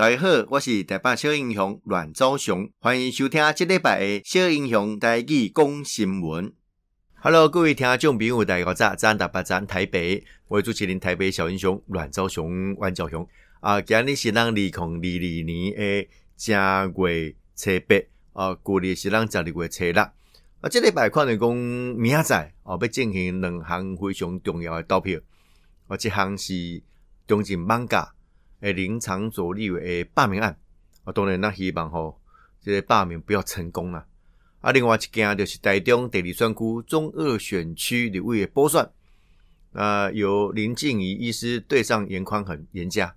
大家好，我是台北小英雄阮昭雄，欢迎收听这礼拜的小英雄台语讲新闻。Hello，各位听众朋友，大家好，早安，大家早安，台北，我是主持人台北小英雄阮昭雄，阮昭雄啊，今日是咱二零二二年的正月初八啊，旧历是咱十二月初六啊，这礼拜看来讲明仔载哦，要进行两项非常重要的投票，啊，一项是中正艋舺。诶，林昶佐立委诶罢免案，啊，当然咱希望吼，这个罢免不要成功啦。啊，另外一件就是台中第二选区中二选区立委的补选，啊，由林静怡医师对上严宽恒严家，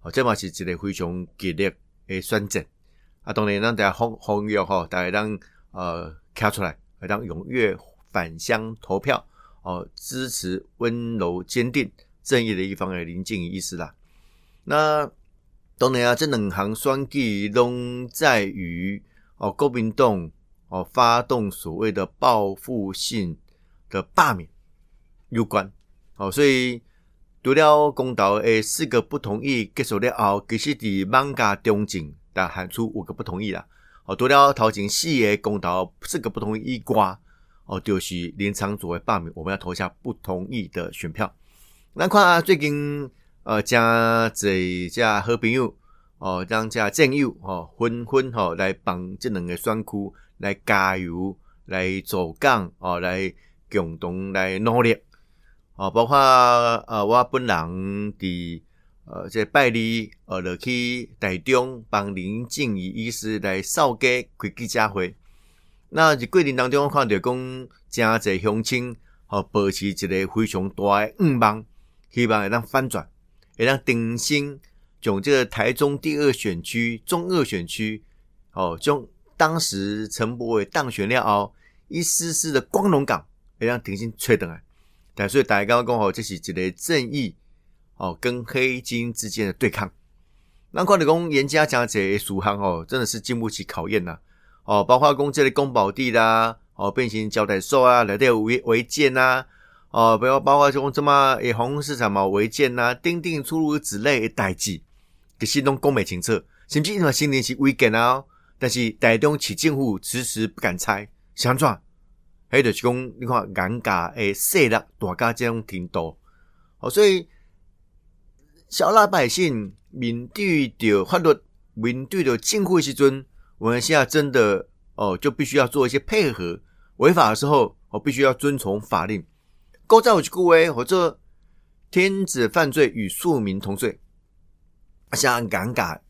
哦，这嘛是一个非常激烈诶选战。啊，当然咱大家欢欢跃吼，大家当呃跳出来，来当踊跃返乡投票，哦，支持温柔坚定正义的一方的林静怡医师啦。那当然啊，这两项选举拢在于哦，国民党哦发动所谓的报复性的罢免有关哦，所以除了公投诶四个不同意结束了后，其实伫艋舺中正但喊出五个不同意啦哦，除了头前四个公投四个不同意以外哦，就是林昶佐的罢免，我们要投下不同意的选票。那看啊，最近。呃，加这加好朋友哦，将加战友哦，纷纷哦来帮这两个选区来加油，来走杠哦，来共同来努力哦，包括呃我本人伫呃这拜礼呃落去台中帮林静仪医师来扫街开记者会，那在过程当中我看到讲加这乡亲哦，保持一个非常大的愿望，希望会当翻转。也让鼎新从这个台中第二选区中二选区哦，将当时陈柏惟当选了哦一丝丝的光荣感，也让鼎新吹倒来。但所以大家刚刚讲好，这是一个正义哦跟黑金之间的对抗。那看的讲严家讲这些事项哦，真的是经不起考验呐哦，包括讲这个公保地啦哦，变形胶带所啊，来有违违建呐。哦，不要包括像什么诶，红市场嘛违建呐，钉钉诸如此类的代志，其实拢讲不清楚，甚至因为新年是违建啊，但是台中市政府迟迟不敢拆，想怎？还有就是讲你看尴尬诶，势力大家这种程度，哦，所以小老百姓面对着法律，面对着政府的时阵，我们现在真的哦，就必须要做一些配合，违法的时候，我必须要遵从法令。古早有一句话，或者天子犯罪与庶民同罪，啊相尴尬。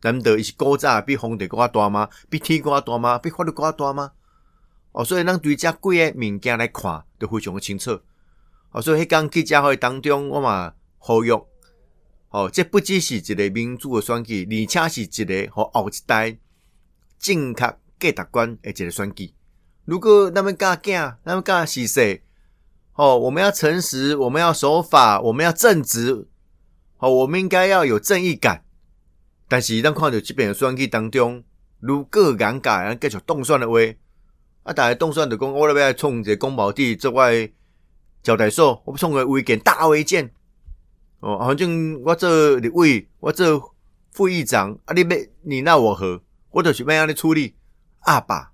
难得伊是古早比皇帝更加大吗？比天更加大吗？比法律更加大吗？哦，所以咱对遮几个物件来看，都非常的清楚。哦，所以迄讲记者会当中，我嘛呼吁，哦，这不只是一个民主的选举，而且是一个和后一代正确价值观的一个选举。如果咱们教囝，咱们教是说。哦，我们要诚实，我们要守法，我们要正直。哦，我们应该要有正义感。但是，当看到这边的选举当中，如果尴尬，继续动算的话，啊，大家动算的讲，我那边要冲一个公保地之外交代所，我冲个违建大违建。哦，反正我做立委，我做副议长，啊，你要你奈我何？我就是要让你处理阿爸。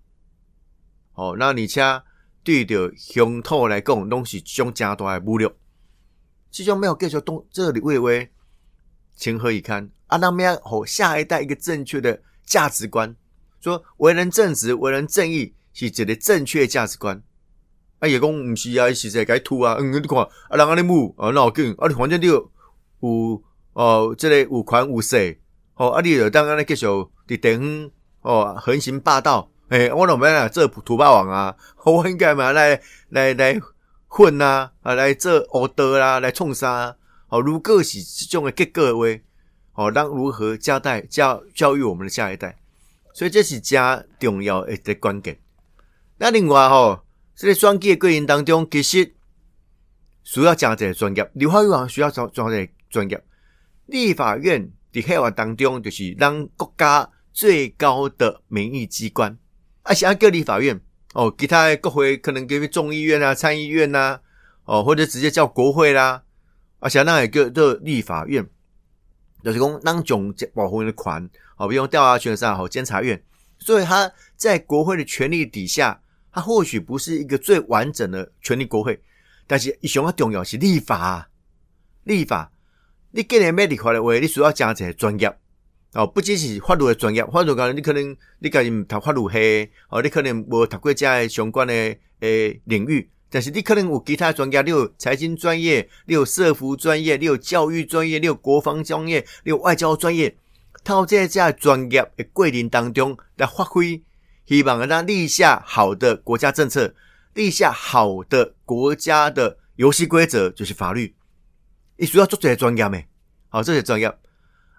哦，那你掐。对着乡土来讲，拢是一种正大的侮辱。这种没有继续动这里为为，情何以堪？啊，那么样吼，下一代一个正确的价值观，说为人正直、为人正义是一个正确价值观。啊，也讲毋是啊，是在该吐啊。嗯，你看啊，人安尼母啊，闹紧啊，你反正你有哦、即，这个有权有势，哦，啊，你就当安尼继续伫地方哦横行霸道。诶、欸，我怎么样做土霸王啊？我应该嘛来来来混啊，啊来做恶德啦，来冲杀。好，如果是这种的结果的话，好，当如何交代教教育我们的下一代？所以这是加重要的一个关键。那另外吼，这个选举的过程当中，其实需要讲一个专业，立法院需要讲讲一个专业。立法院的黑话当中，就是让国家最高的民意机关。啊，像各立法院。哦，其他国会可能给众议院啊、参议院呐、啊，哦，或者直接叫国会啦。啊，像那个个立法院，就是讲当种保护的款，哦，比如调查权上，好监察院，所以他在国会的权力底下，他或许不是一个最完整的权力国会，但是一项重要是立法，立法，你今年要立法的话，你需要加一个专业。哦，不只是法律的专业，法律讲你可能你家己读法律系，哦，你可能无读过这些相关的诶领域。但是你可能有其他专业，你有财经专业，你有社福专业，你有教育专业，你有国防专业，你有外交专业，套在这专业的过程当中来发挥，希望让立下好的国家政策，立下好的国家的游戏规则，就是法律。你需要做这些专业没？好，这些专业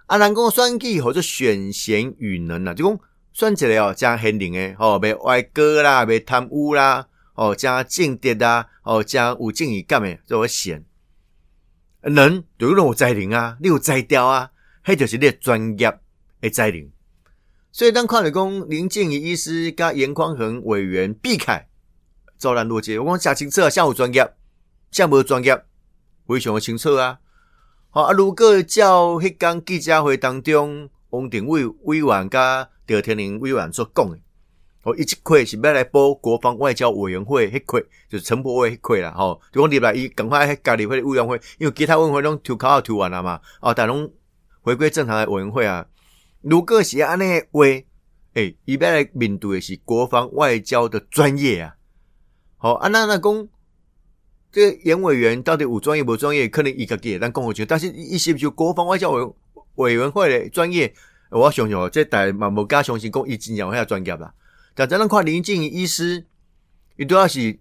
啊，人讲选举或者选贤与能啊，就讲选起来哦，加贤能诶，哦，袂歪歌啦，袂贪污啦。哦，加间谍啊，哦，加有正义感诶，做为贤能，就有才能啊，你有才调啊，迄就是你专业诶才能。所以当看到讲林静仪医师加颜宽恒委员避开昭然若揭，我讲写清楚啊，下有专业，下无专业，非常的清楚啊。好啊，如果照迄间记者会当中，王定伟委员加赵天林委员所讲诶。哦，一块是要来报国防外交委员会，迄块就是陈柏惟迄块啦。吼，就讲入来伊赶快迄家里会委员会，因为其他委员会拢抽考抽完了嘛。哦，但拢回归正常的委员会啊。如果是安尼话，诶、伊要来面对的是国防外交的专业啊。好，啊那那讲，这个颜委员到底有专业无专业？可能伊家己会当讲好清，但是伊是不是国防外交委委员会的专业？我想想，这代嘛无加相信讲伊真正有遐专业啦。但咱咱看林静仪医师，伊主要是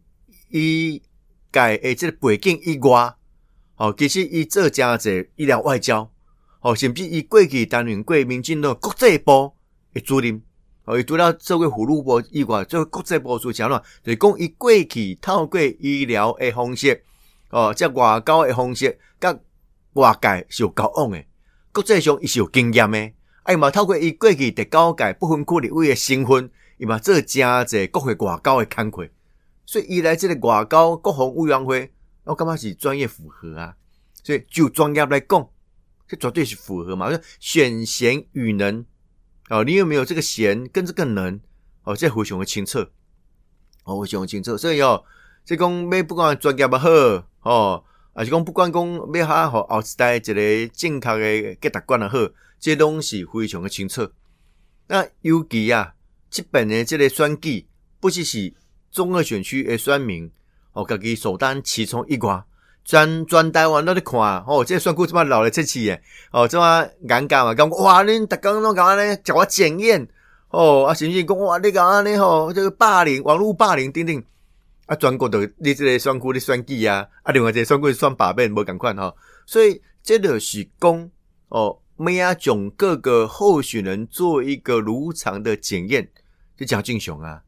伊改诶，这个背景以外，哦，其实伊做真侪医疗外交，哦，甚至伊过去担任过民进党国际部诶主任，哦，伊除了做过妇女部以外，做国际部主任，就是讲伊过去透过医疗诶方式，哦，即外交诶方式，甲外界是有交往诶，国际上伊是有经验诶，哎嘛，透过伊过去第九届不分区立委诶身份。伊嘛做真侪国会外交诶工作，所以伊来即个外交国防委员会，我感觉是专业符合啊。所以就专业来讲，这绝对是符合嘛。选贤与能哦，你有没有这个弦跟这个能哦？这非常的清楚哦，非常的清楚。所以哦，这讲要不管专业也好哦，还是讲不管讲要哈好后一代一个正确的价值观也好，这东西非常的清楚。那尤其啊。基本的这个选举，不只是中二选区的选民，哦，家己首当其冲一挂，全全台湾都在看，哦，这个选举这么老的出去耶，哦，这么尴尬嘛，讲哇，恁大家拢讲安尼，叫我检验，哦，啊，甚至讲哇，你讲安尼吼，这个霸凌，网络霸凌等等，啊，全国的你这个选区的算计啊，啊，另外这个选举算罢免无共款吼，所以这就是讲，哦。我们要将各个候选人做一个如常的检验，就讲正常啊，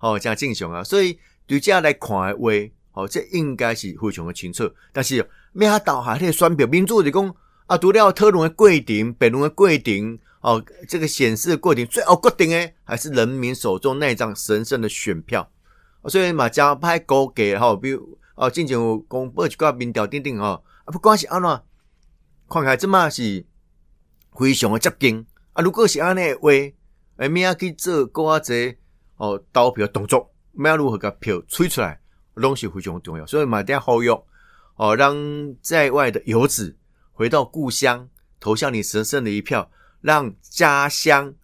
哦，讲正常啊，所以对这样来看的话，哦，这应该是非常的清楚。但是，咩啊，倒下那个选票，民主是讲啊，除了讨论的过程、辩论的过程，哦，这个显示的过程，最后决定的还是人民手中那张神圣的选票。所以嘛，加派高给哈，比如哦，进行公布一个民调等等哦，啊，不管是安怎，看起来这么是。非常的接近啊！如果是安尼的话，诶，明仔去做够仔侪哦，投票动作，明仔如何个票吹出来，拢是非常重要。所以买点好用哦，让在外的游子回到故乡，投下你神圣的一票，让家乡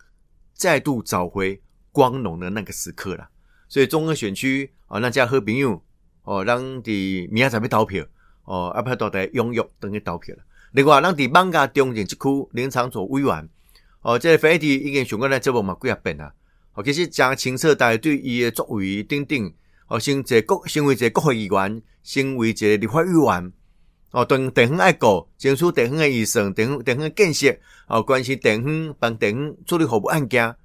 再度找回光荣的那个时刻了。所以中二选区哦，让家好朋友哦，让伫明仔载要投票哦，阿排到台踊跃等于投票了。另外，咱伫艋舺中正这区林昶佐委员，哦，这个议题已经上过来节目嘛几啊遍啦。哦，其实真清楚，大家对伊的作为等等，哦，成一个国，成为一个国会议员，成为一个立法委员，哦，对地方爱国，争取地方的预算，地方地方的建设，哦，关心地方，帮地方处理服务案件。诶、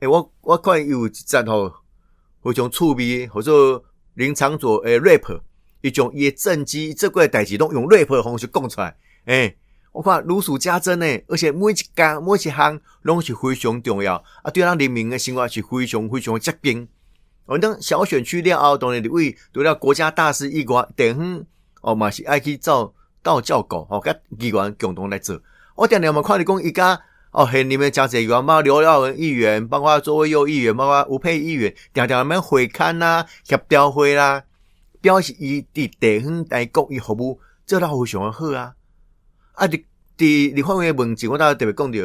欸，我我看伊有一则吼，非常趣味，或者林昶佐诶 rap，伊种伊的政绩，这个代志拢用 rap 的方式讲出来。诶、欸，我看如数家珍呢，而且每一家每一项拢是非常重要啊，对咱人民的生活是非常非常接近。我等小选区了后，当然你为除了国家大事以外，地方哦嘛是爱去造道教狗哦，甲议员共同来做。我点点我们看你讲一家哦，很你们讲这个嘛，刘耀文议员，包括周维佑议员，包括吴佩议员，点点我们会看呐，协调会啦，表示伊伫地方来公益服务，这倒非常的好啊。啊，伫伫立法院问政，我倒特别讲到，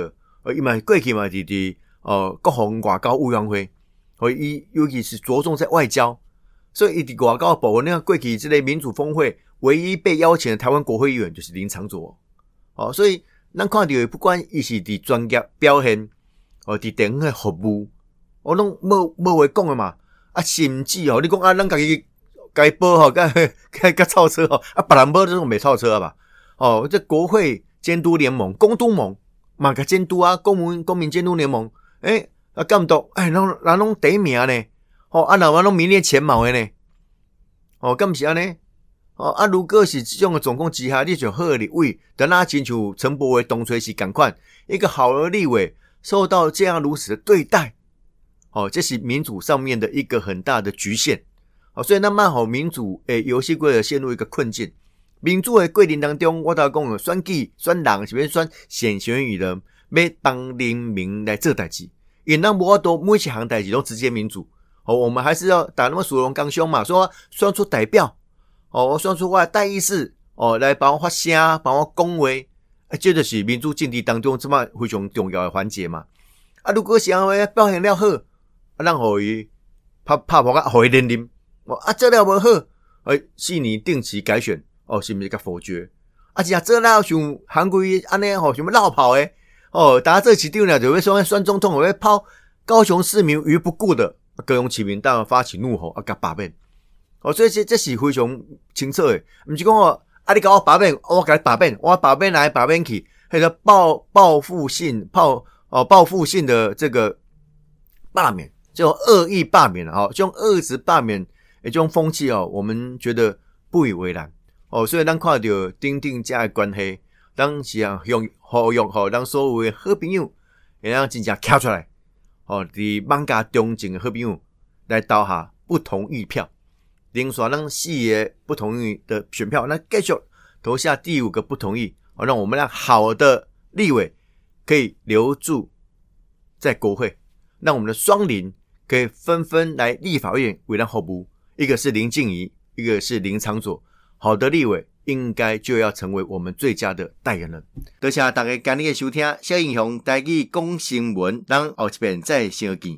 呃，伊嘛过去嘛伫伫呃国防外交委员会，和一尤其是着重在外交，所以伊伫外交部，你看过去这类民主峰会，唯一被邀请的台湾国会议员就是林长佐，哦，所以咱看到不管伊是伫专业表现，哦，伫地方的服务，我拢无无话讲的嘛，啊，甚至哦，你讲啊，咱家己该报吼，该该该超车吼，啊，别人报这种没超车吧？哦，这国会监督联盟、公督盟嘛个监督啊，公民公民监督联盟，诶、啊，监督，哎，人人拢第一名呢，哦，啊，那我拢名列前茅的呢，哦，干不是安尼？哦，啊，如果是这种的总共之下，你就好的立委，等他清楚陈柏惟东吹西赶快，一个好的立委受到这样如此的对待，哦，这是民主上面的一个很大的局限，哦，所以那么好民主诶游戏规则陷入一个困境。民主的过程当中，我都讲选举选人是要选选贤与人，要当人民来做代志。因那无法度每一项代志都直接民主。哦，我们还是要打那么属龙刚兄嘛，说选出代表。哦，我选出我的代议士，哦，来帮我发声，帮我讲话。啊，这就是民主政治当中这么非常重要的环节嘛。啊，如果是安尼表现了好，啊，让互伊拍拍破啊，互伊连任。哦，啊，做了无好，诶，四年定期改选。哦，是毋是个否决？而且啊，这那像韩国安尼吼，什么落跑诶？哦，大家这起定了，就会说选总统，会抛高雄市民于不顾的，高雄市民当然发起怒吼，啊，甲罢免。哦，所以这这是非常清楚诶，毋是讲哦，啊，你甲我罢免，我甲你罢免，我罢免来罢免去，迄个报报复性报哦报复性的这个罢免，就恶意罢免啊，这种恶质罢免，诶，这种风气哦，我们觉得不以为然。哦，所以咱看到丁丁家的关系，当时啊用好用好，让所有的好朋友会让真正跳出来，哦，伫万家中正的好朋友来投下不同意票，连续让四个不同意的选票，那继续投下第五个不同意，哦，让我们让好的立委可以留住在国会，让我们的双林可以纷纷来立法院为咱服务，一个是林静怡，一个是林长佐。好的立委应该就要成为我们最佳的代言人。多谢大家今日的收听，小英雄带去讲新闻，咱后一遍再相见。